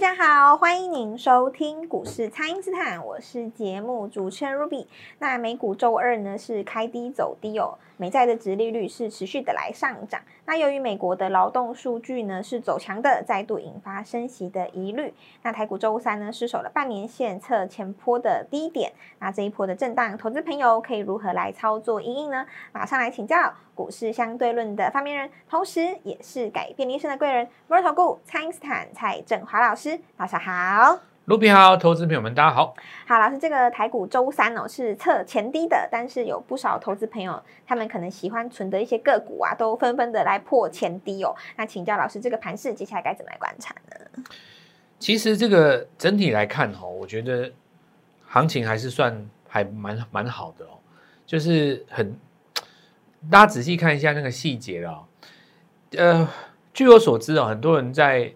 大家好，欢迎您收听股市蔡因斯坦，我是节目主持人 Ruby。那美股周二呢是开低走低哦，美债的殖利率是持续的来上涨。那由于美国的劳动数据呢是走强的，再度引发升息的疑虑。那台股周三呢失守了半年线，测前坡的低点。那这一波的震荡，投资朋友可以如何来操作因应呢？马上来请教股市相对论的发明人，同时也是改变一生的贵人——摩尔投顾蔡因斯坦蔡振华老师。老师好，卢比好，投资朋友们大家好。好，老师，这个台股周三哦是测前低的，但是有不少投资朋友他们可能喜欢存的一些个股啊，都纷纷的来破前低哦。那请教老师，这个盘势接下来该怎么来观察呢？其实这个整体来看哦，我觉得行情还是算还蛮蛮好的哦，就是很大家仔细看一下那个细节了。呃，据我所知哦，很多人在。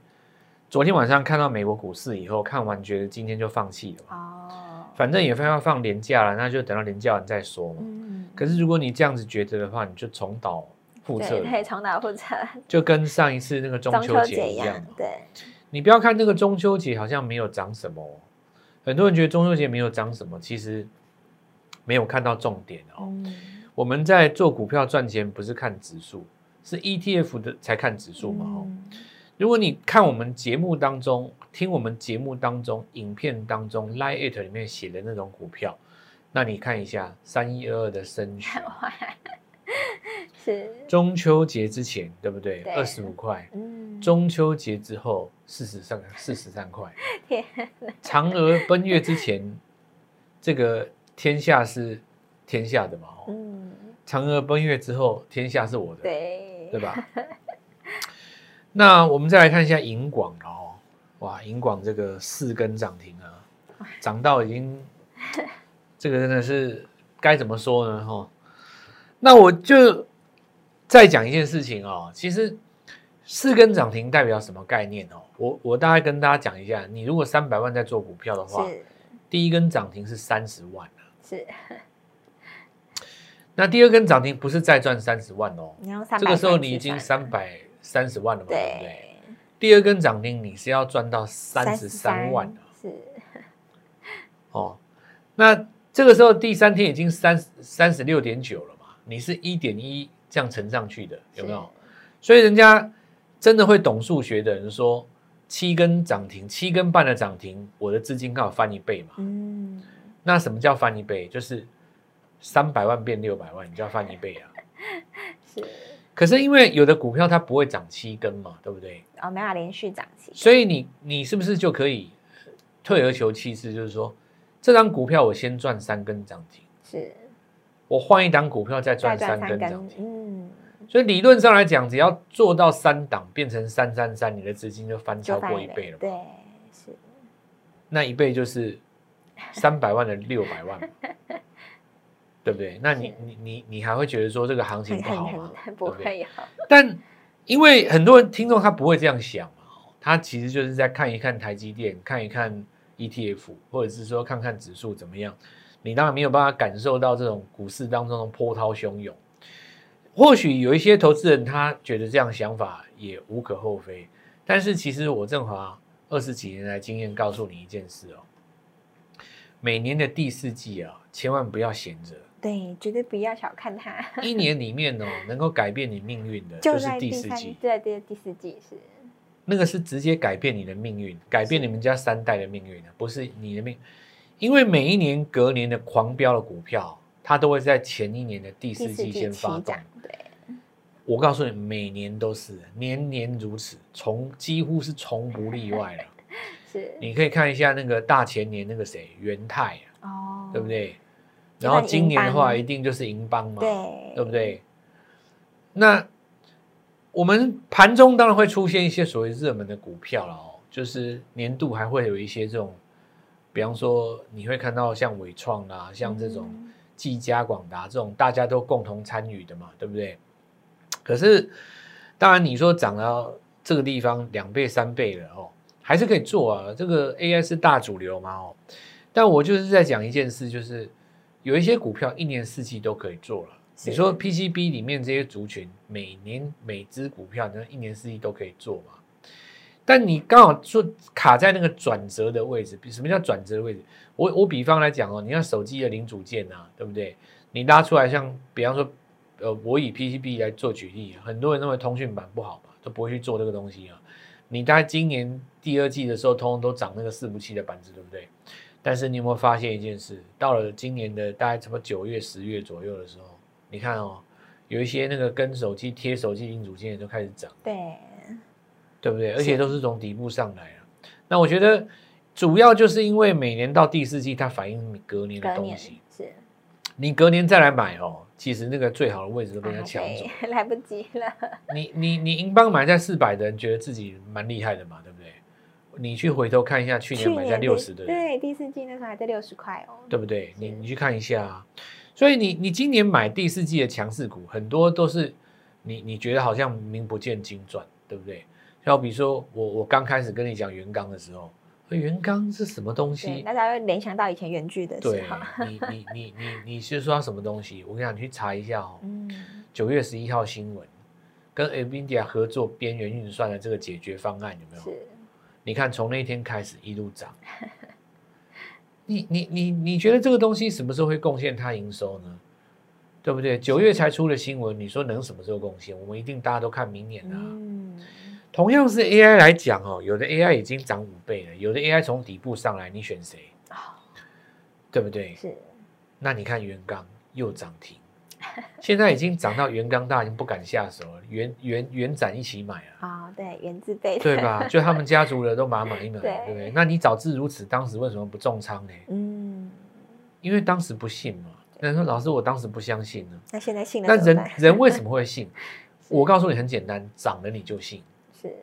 昨天晚上看到美国股市以后，看完觉得今天就放弃了哦，反正也快要放年假了，那就等到年假完再说嘛。嗯，可是如果你这样子觉得的话，你就重蹈覆辙。重蹈覆辙。就跟上一次那个中秋节一样。对。你不要看这个中秋节好像没有涨什么，很多人觉得中秋节没有涨什么，其实没有看到重点哦。嗯。我们在做股票赚钱不是看指数，是 ETF 的才看指数嘛。哦。如果你看我们节目当中，听我们节目当中，影片当中，Line It 里面写的那种股票，那你看一下三一二二的升学，是 中秋节之前对不对？二十五块，嗯，中秋节之后四十三四十三块，天，嫦娥奔月之前，这个天下是天下的嘛？嗯，嫦娥奔月之后，天下是我的，对，对吧？那我们再来看一下银广哦，哇，银广这个四根涨停啊，涨到已经，这个真的是该怎么说呢？哈，那我就再讲一件事情哦，其实四根涨停代表什么概念哦？我我大概跟大家讲一下，你如果三百万在做股票的话，第一根涨停是三十万啊，是，那第二根涨停不是再赚三十万哦，这个时候你已经三百。三十万了嘛，对不对？第二根涨停你是要赚到三十三万的，是。哦，那这个时候第三天已经三三十六点九了嘛，你是一点一这样乘上去的，有没有？所以人家真的会懂数学的人说，七根涨停，七根半的涨停，我的资金刚好翻一倍嘛。嗯。那什么叫翻一倍？就是三百万变六百万，你就要翻一倍啊。是。可是因为有的股票它不会涨七根嘛，对不对？哦，没法连续涨七根。所以你你是不是就可以退而求其次，就是说这张股票我先赚三根涨停，是，我换一档股票再赚三根涨停。嗯，所以理论上来讲，只要做到三档变成三三三，你的资金就翻超过一倍了。对，是。那一倍就是三百万的六百万。对不对？那你你你你还会觉得说这个行情不好吗？不会好。但因为很多人听众他不会这样想嘛，他其实就是在看一看台积电，看一看 ETF，或者是说看看指数怎么样。你当然没有办法感受到这种股市当中的波涛汹涌。或许有一些投资人他觉得这样想法也无可厚非，但是其实我正华二十几年来经验告诉你一件事哦，每年的第四季啊，千万不要闲着。对，绝对不要小看它。一年里面哦，能够改变你命运的，就是第四季。对对，第四季是那个是直接改变你的命运，改变你们家三代的命运的，不是你的命。因为每一年隔年的狂飙的股票，它都会在前一年的第四季先发动。对，我告诉你，每年都是，年年如此，从几乎是从不例外了。是，你可以看一下那个大前年那个谁，元泰啊，哦，对不对？然后今年的话，一定就是银邦嘛，对，对不对？那我们盘中当然会出现一些所谓热门的股票了哦，就是年度还会有一些这种，比方说你会看到像伟创啊，像这种技嘉、广达这种大家都共同参与的嘛，对不对？可是当然你说涨到这个地方两倍三倍了哦，还是可以做啊。这个 AI 是大主流嘛哦，但我就是在讲一件事，就是。有一些股票一年四季都可以做了。你说 PCB 里面这些族群，每年每只股票，那一年四季都可以做嘛？但你刚好说卡在那个转折的位置。什么叫转折的位置？我我比方来讲哦，你看手机的零组件啊，对不对？你拉出来像比方说，呃，我以 PCB 来做举例，很多人认为通讯板不好嘛，都不会去做这个东西啊。你大概今年第二季的时候，通通都涨那个伺服器的板子，对不对？但是你有没有发现一件事？到了今年的大概什么九月、十月左右的时候，你看哦，有一些那个跟手机贴手机零组件都开始涨，对。对不对？而且都是从底部上来啊。那我觉得主要就是因为每年到第四季，它反映隔年的东西。是。你隔年再来买哦，其实那个最好的位置都被人家抢走，来不及了。你你你英镑买在四百的人，觉得自己蛮厉害的嘛，对？你去回头看一下去年买在六十的，对，第四季那时候还在六十块哦，对不对？你你去看一下啊。所以你你今年买第四季的强势股，很多都是你你觉得好像名不见经传，对不对？要比如说我我刚开始跟你讲元刚的时候，元刚是什么东西？大家会联想到以前原剧的时候。对，你你你你你是说什么东西？我跟你讲，你去查一下哦。嗯。九月十一号新闻，跟 NVIDIA 合作边缘运算的这个解决方案有没有？是。你看从那一天开始一路涨。你你你你觉得这个东西什么时候会贡献它营收呢？对不对？九月才出的新闻，你说能什么时候贡献？我们一定大家都看明年的啊。嗯。同样是 AI 来讲哦，有的 AI 已经涨五倍了，有的 AI 从底部上来，你选谁？哦，对不对？是。那你看元刚又涨停，现在已经涨到元刚大，已经不敢下手了。元元元展一起买啊！啊、哦，对，元字辈，对吧？就他们家族的都买买一买，对不对？那你早知如此，当时为什么不重仓呢？嗯，因为当时不信嘛。那说老师，我当时不相信呢。那现在信了？那人人为什么会信？我告诉你，很简单，涨了你就信。是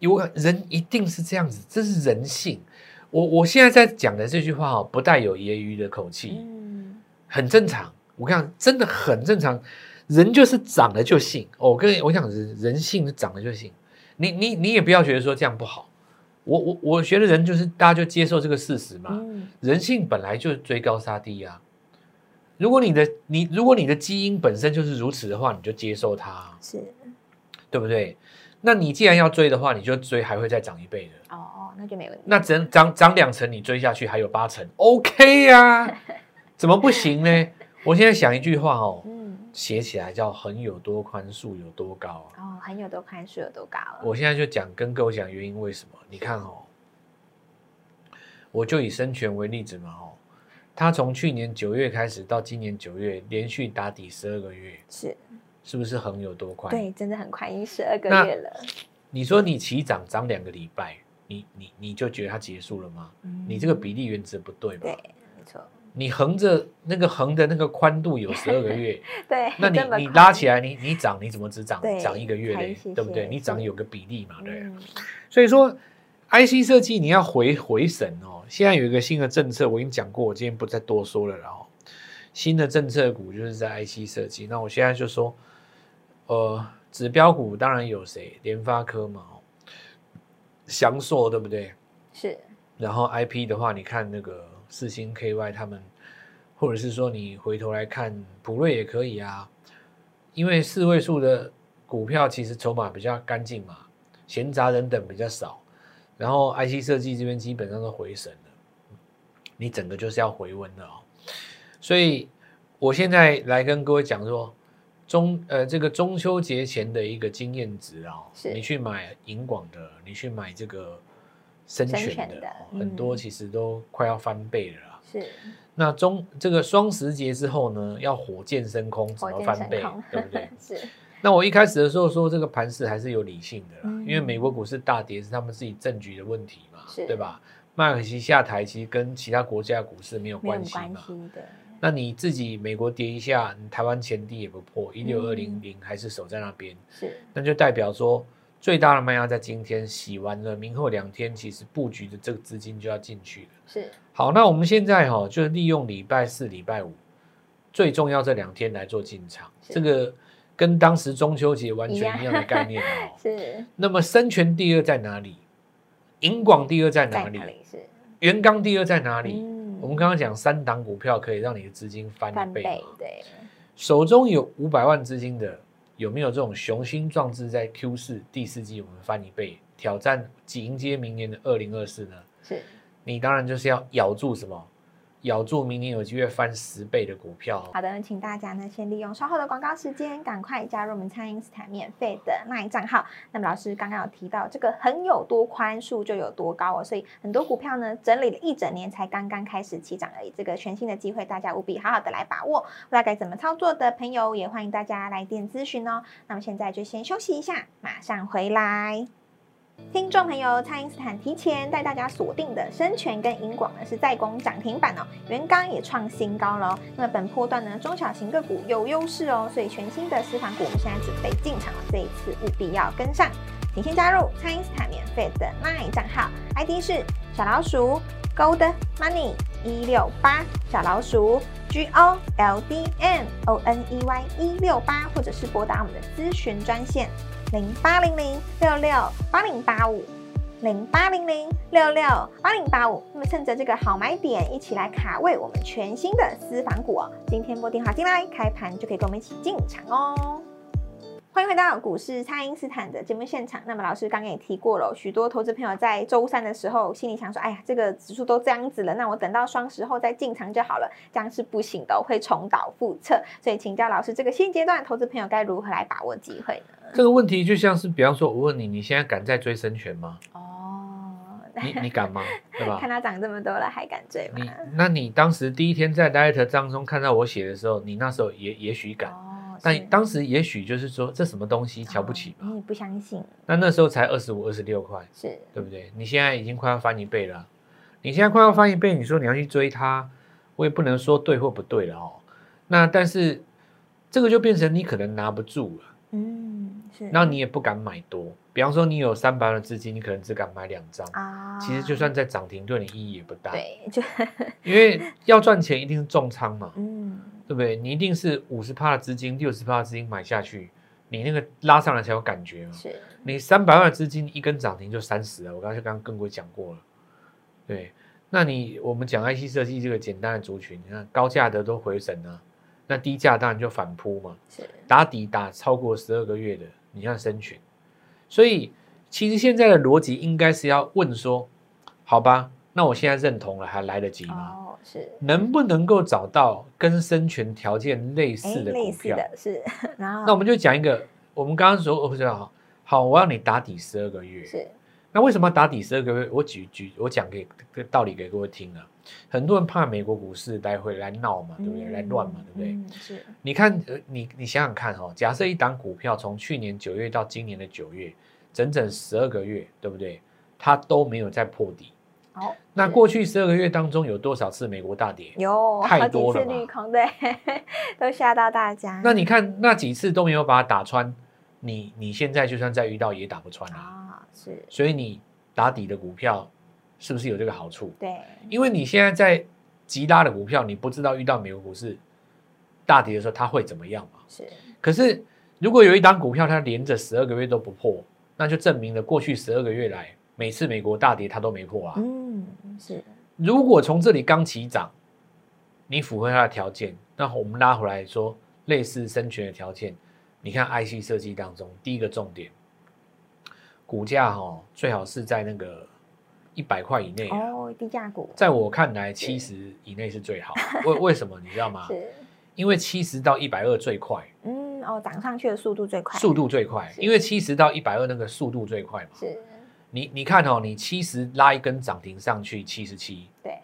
有人一定是这样子，这是人性。我我现在在讲的这句话哦，不带有揶揄的口气，嗯，很正常。我跟你讲，真的很正常。人就是长了就信。我跟我讲，人人性是长了就信。你你你也不要觉得说这样不好。我我我觉得人就是大家就接受这个事实嘛。人性本来就是追高杀低啊。如果你的你如果你的基因本身就是如此的话，你就接受它，是，对不对？那你既然要追的话，你就追还会再涨一倍的。哦哦，那就没问题。那涨涨涨两成，你追下去还有八成，OK 呀、啊？怎么不行呢？我现在想一句话哦，嗯，写起来叫“横有多宽，竖有多高”哦，横有多宽，竖有多高。我现在就讲跟各位讲原因，为什么？你看哦，我就以生全为例子嘛，哦，他从去年九月开始到今年九月，连续打底十二个月，是。是不是横有多宽？对，真的很宽，已经十二个月了。你说你起涨涨两个礼拜，你你你就觉得它结束了吗？嗯、你这个比例原则不对吧？对，没错。你横着那个横的那个宽度有十二个月，对，那你你拉起来，你你涨你怎么只涨涨一个月嘞？对不对？你涨有个比例嘛，对。嗯、所以说，IC 设计你要回回审哦。现在有一个新的政策，我已经讲过，我今天不再多说了。然后新的政策股就是在 IC 设计，那我现在就说。呃，指标股当然有谁？联发科嘛，祥硕对不对？是。然后 IP 的话，你看那个世芯 KY 他们，或者是说你回头来看普瑞也可以啊，因为四位数的股票其实筹码比较干净嘛，闲杂人等比较少。然后 IC 设计这边基本上都回神了，你整个就是要回温的哦。所以我现在来跟各位讲说。中呃，这个中秋节前的一个经验值啊，你去买银广的，你去买这个生选的，很多其实都快要翻倍了啦。是。那中这个双十节之后呢，要火箭升空，怎么翻倍？对不对？是。那我一开始的时候说，这个盘势还是有理性的啦，因为美国股市大跌是他们自己政局的问题嘛，对吧？麦肯锡下台其实跟其他国家股市没有关系嘛。那你自己美国跌一下，你台湾前低也不破一六二零零，还是守在那边，是，那就代表说最大的卖压在今天洗完了，明后两天其实布局的这个资金就要进去了。是，好，那我们现在哈，就是利用礼拜四、礼拜五最重要这两天来做进场，这个跟当时中秋节完全一样的概念哦。是，那么生全第二在哪里？银广第二在哪里？是，元刚第二在哪里？我们刚刚讲三档股票可以让你的资金翻一倍，对。手中有五百万资金的，有没有这种雄心壮志在 Q 四第四季我们翻一倍？挑战迎接明年的二零二四呢？是，你当然就是要咬住什么？咬住明年有机会翻十倍的股票。好的，请大家呢先利用稍后的广告时间，赶快加入我们蔡因斯坦免费的 LINE 账号。那么老师刚刚有提到，这个横有多宽，树就有多高哦，所以很多股票呢整理了一整年才刚刚开始起涨而已。这个全新的机会，大家务必好好的来把握。不知道该怎么操作的朋友，也欢迎大家来电咨询哦。那么现在就先休息一下，马上回来。听众朋友，蔡因斯坦提前带大家锁定的砷权跟银广呢，是在攻涨停板哦，元刚也创新高了哦。那么本波段呢，中小型个股有优势哦，所以全新的私房股，我们现在准备进场了，这一次务必要跟上。请先加入蔡因斯坦免费的 LINE 账号，ID 是小老鼠 Gold Money 一六八，小老鼠 G O L D M O N E Y 一六八，或者是拨打我们的咨询专线。零八零零六六八零八五，零八零零六六八零八五。那么趁着这个好买点，一起来卡位我们全新的私房股哦。今天拨电话进来，开盘就可以跟我们一起进场哦。欢迎回到股市，蔡因斯坦的节目现场。那么老师刚刚也提过了，许多投资朋友在周三的时候心里想说：“哎呀，这个指数都这样子了，那我等到双十后再进场就好了。”这样是不行的，会重蹈覆辙。所以请教老师，这个现阶段投资朋友该如何来把握机会呢？这个问题就像是，比方说，我问你，你现在敢再追生权吗？哦，你你敢吗？对吧？看它涨这么多了，还敢追吗？你那你当时第一天在 Light 当中看到我写的时候，你那时候也也许敢。哦但当时也许就是说，这什么东西瞧不起吧？你、哦、不相信？那那时候才二十五、二十六块，是对不对？你现在已经快要翻一倍了，你现在快要翻一倍，你说你要去追它，我也不能说对或不对了哦。那但是这个就变成你可能拿不住了，嗯，是。那你也不敢买多，比方说你有三百万的资金，你可能只敢买两张啊。其实就算在涨停，对你意义也不大。对，就因为要赚钱一定是重仓嘛，嗯。对不对？你一定是五十趴的资金，六十趴的资金买下去，你那个拉上来才有感觉嘛。是。你三百万的资金一根涨停就三十了，我刚才刚刚跟各位讲过了。对，那你我们讲 IC 设计这个简单的族群，你看高价的都回神了，那低价当然就反扑嘛。是。打底打超过十二个月的，你看生群。所以其实现在的逻辑应该是要问说，好吧，那我现在认同了，还来得及吗？哦是能不能够找到跟生存条件类似的股票？是，然后那我们就讲一个，我们刚刚说，我知道哈，好，我要你打底十二个月。是，那为什么要打底十二个月？我举举，我讲给个道理给各位听啊。很多人怕美国股市来回来闹嘛，对不对？来乱嘛，对不对？是。你看，呃，你你想想看哦，假设一档股票从去年九月到今年的九月，整整十二个月，对不对？它都没有再破底。好，那过去十二个月当中有多少次美国大跌？有太多了，好几次利空，对，都吓到大家。那你看那几次都没有把它打穿，你你现在就算再遇到也打不穿啊。是，所以你打底的股票是不是有这个好处？对，因为你现在在急拉的股票，你不知道遇到美国股市大跌的时候它会怎么样嘛？是。可是如果有一档股票它连着十二个月都不破，那就证明了过去十二个月来。每次美国大跌，它都没破啊。嗯，是。如果从这里刚起涨，你符合它的条件，那我们拉回来说，类似生权的条件，你看 IC 设计当中，第一个重点，股价哈最好是在那个一百块以内哦，低价股。在我看来，七十以内是最好。为 为什么你知道吗？是。因为七十到一百二最快。嗯哦，涨上去的速度最快。速度最快，因为七十到一百二那个速度最快嘛。是。你你看哦，你七十拉一根涨停上去七十七，对，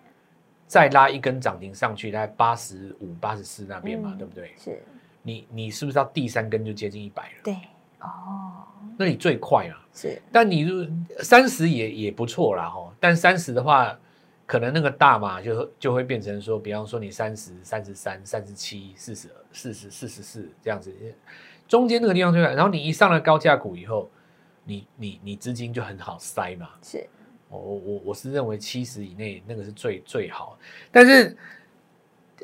再拉一根涨停上去大概八十五、八十四那边嘛，嗯、对不对？是，你你是不是到第三根就接近一百了？对，哦，那你最快啊。是，但你如三十也也不错啦哈，但三十的话，可能那个大嘛就就会变成说，比方说你三十三十三、三十七、四十、四十、四十四这样子，中间那个地方最快，然后你一上了高价股以后。你你你资金就很好塞嘛？是，我我我是认为七十以内那个是最最好，但是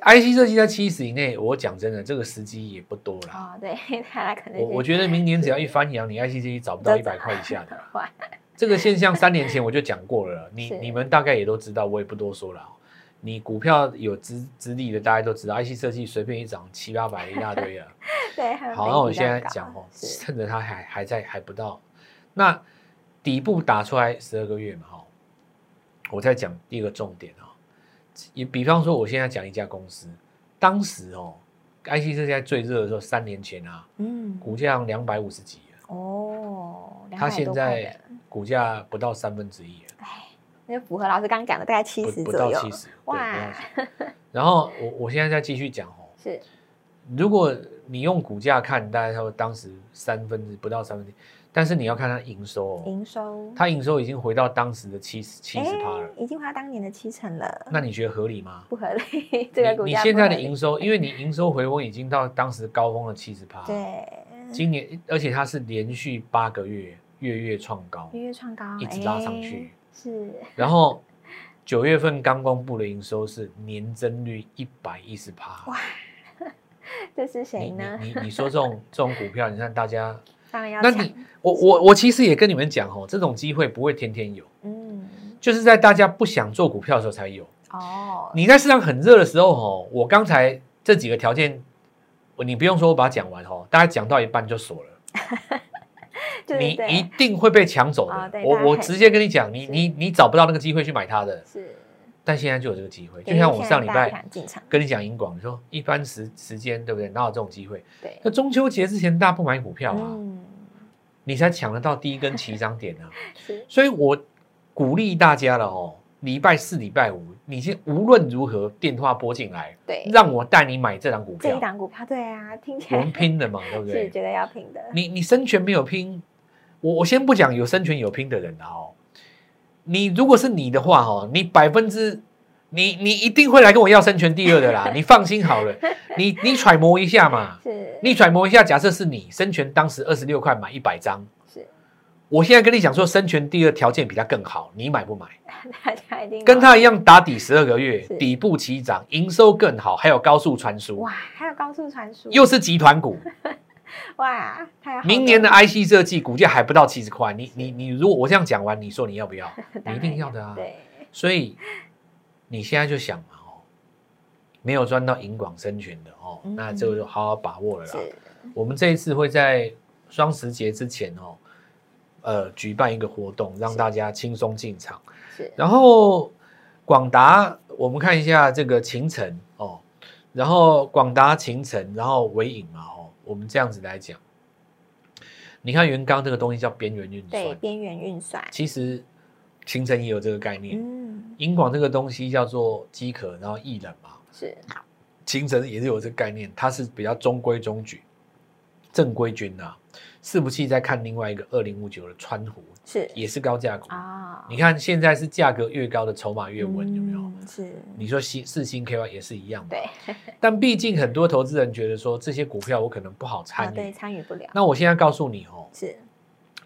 IC 设计在七十以内，我讲真的，这个时机也不多了。哦，对，他可能我我觉得明年只要一翻扬，你 IC 设计找不到一百块以下的。这个现象三年前我就讲过了，你你们大概也都知道，我也不多说了。你股票有资资历的，大家都知道，IC 设计随便一涨七八百一大堆啊。对，好，那我现在讲哦，趁着它还还在还不到。那底部打出来十二个月嘛，哈，我再讲第一个重点啊，也比方说，我现在讲一家公司，当时哦，IC 设计在最热的时候，三年前啊，嗯，股价两百五十几哦，它现在股价不到三分之一，哎，那就符合老师刚刚讲的大概七十左右，不到七十，哇，然后我我现在再继续讲哦，是，如果你用股价看，大概它当时三分之不到三分之一。但是你要看它营收哦，营收，它营收已经回到当时的七十七十趴了，已经回到当年的七成了。那你觉得合理吗？不合理，这个股价你现在的营收，因为你营收回温已经到当时高峰的七十趴，对，今年而且它是连续八个月月月创高，月月创高，一直拉上去，是。然后九月份刚公布的营收是年增率一百一十趴，哇，这是谁呢？你你你说这种这种股票，你看大家。当然要。那你我我我其实也跟你们讲哦，这种机会不会天天有，嗯，就是在大家不想做股票的时候才有。哦，你在市场很热的时候哦，我刚才这几个条件，你不用说，我把它讲完哦，大家讲到一半就锁了，你一定会被抢走的。我我直接跟你讲，你你你找不到那个机会去买它的。是。但现在就有这个机会，就像我上礼拜跟你讲银广，你说一般时时间对不对？哪有这种机会？对，那中秋节之前大家不买股票啊，嗯、你才抢得到第一根起涨点啊。所以我鼓励大家了哦，礼拜四、礼拜五，你先无论如何电话拨进来，对，让我带你买这档股票。这档股票，对啊，听起来我们拼的嘛，对不对？是觉得要拼的。你你生权没有拼，我我先不讲有生权有拼的人了哦。你如果是你的话，哈，你百分之你你一定会来跟我要生权第二的啦，你放心好了，你你揣摩一下嘛，是，你揣摩一下，假设是你生权当时二十六块买一百张，是，我现在跟你讲说生权第二条件比他更好，你买不买？跟他一样打底十二个月，底部起涨，营收更好，还有高速传输，哇，还有高速传输，又是集团股，哇，太好，明年的 IC 设计股价还不到七十块，你你你如果我这样讲完，你说你要不要？你一定要的啊，对，所以。你现在就想嘛，哦，没有赚到银广生权的哦，嗯、那这个就好好把握了啦。我们这一次会在双十节之前哦，呃，举办一个活动，让大家轻松进场。是，然后广达，我们看一下这个秦晨哦，然后广达、秦晨，然后伟影嘛，哦，我们这样子来讲，你看元刚这个东西叫边缘运算，对，边缘运算，其实。清晨也有这个概念，嗯，英广这个东西叫做饥渴，然后易冷嘛，是，清晨也是有这个概念，它是比较中规中矩，正规军啊。伺服器在看另外一个二零五九的川湖，是，也是高价股啊。你看现在是价格越高的筹码越稳，有没有？是。你说新四星 KY 也是一样，对。但毕竟很多投资人觉得说这些股票我可能不好参与，对，参与不了。那我现在告诉你哦，是。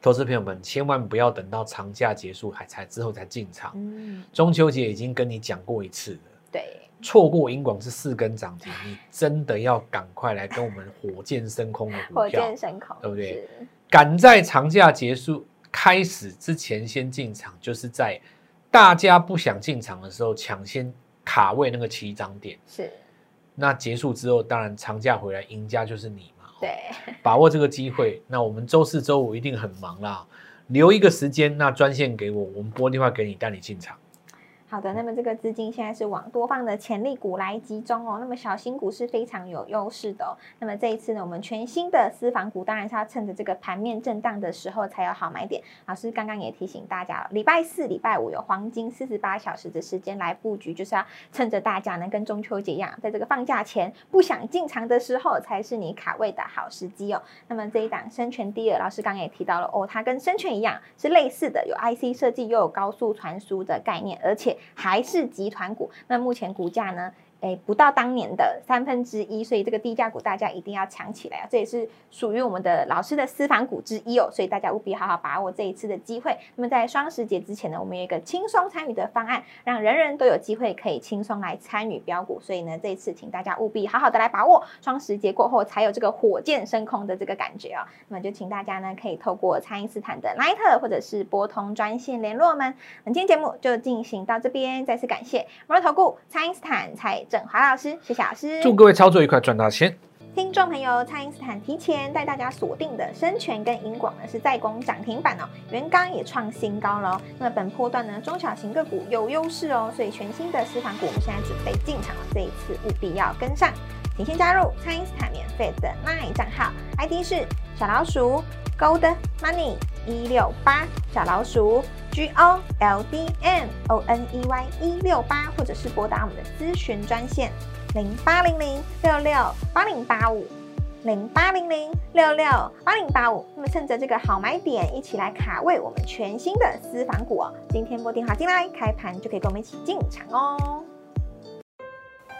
投资朋友们，千万不要等到长假结束还才之后才进场。嗯，中秋节已经跟你讲过一次了。对，错过银广是四根涨停，你真的要赶快来跟我们火箭升空的股票，火箭升空，对不对？赶在长假结束开始之前先进场，就是在大家不想进场的时候抢先卡位那个起涨点。是，那结束之后，当然长假回来，赢家就是你嘛。对，把握这个机会。那我们周四、周五一定很忙啦，留一个时间，那专线给我，我们拨电话给你，带你进场。好的，那么这个资金现在是往多方的潜力股来集中哦。那么小型股是非常有优势的哦。那么这一次呢，我们全新的私房股当然是要趁着这个盘面震荡的时候才有好买点。老师刚刚也提醒大家了，礼拜四、礼拜五有黄金四十八小时的时间来布局，就是要趁着大家能跟中秋节一样，在这个放假前不想进场的时候，才是你卡位的好时机哦。那么这一档生权第二，老师刚刚也提到了哦，它跟生权一样是类似的，有 IC 设计又有高速传输的概念，而且。还是集团股，那目前股价呢？诶，不到当年的三分之一，所以这个低价股大家一定要抢起来啊！这也是属于我们的老师的私房股之一哦，所以大家务必好好把握这一次的机会。那么在双十节之前呢，我们有一个轻松参与的方案，让人人都有机会可以轻松来参与标股。所以呢，这一次请大家务必好好的来把握双十节过后才有这个火箭升空的这个感觉哦。那么就请大家呢可以透过蔡因斯坦的 Line 或者是拨通专线联络我们。那今天节目就进行到这边，再次感谢摩尔投顾蔡因斯坦蔡正华老师，谢谢老师。祝各位操作愉快，赚大钱。听众朋友，蔡因斯坦提前带大家锁定的生权跟银广呢，是在攻涨停板哦，元刚也创新高了哦。那么本波段呢，中小型个股有优势哦，所以全新的私房股，我们现在准备进场了，这一次务必要跟上。请先加入蔡因斯坦免费的 LINE 账号，ID 是小老鼠 Gold Money 一六八，小老鼠 G O L D M O N E Y 一六八，或者是拨打我们的咨询专线。零八零零六六八零八五，零八零零六六八零八五。那么趁着这个好买点，一起来卡位我们全新的私房股哦。今天拨电话进来，开盘就可以跟我们一起进场哦。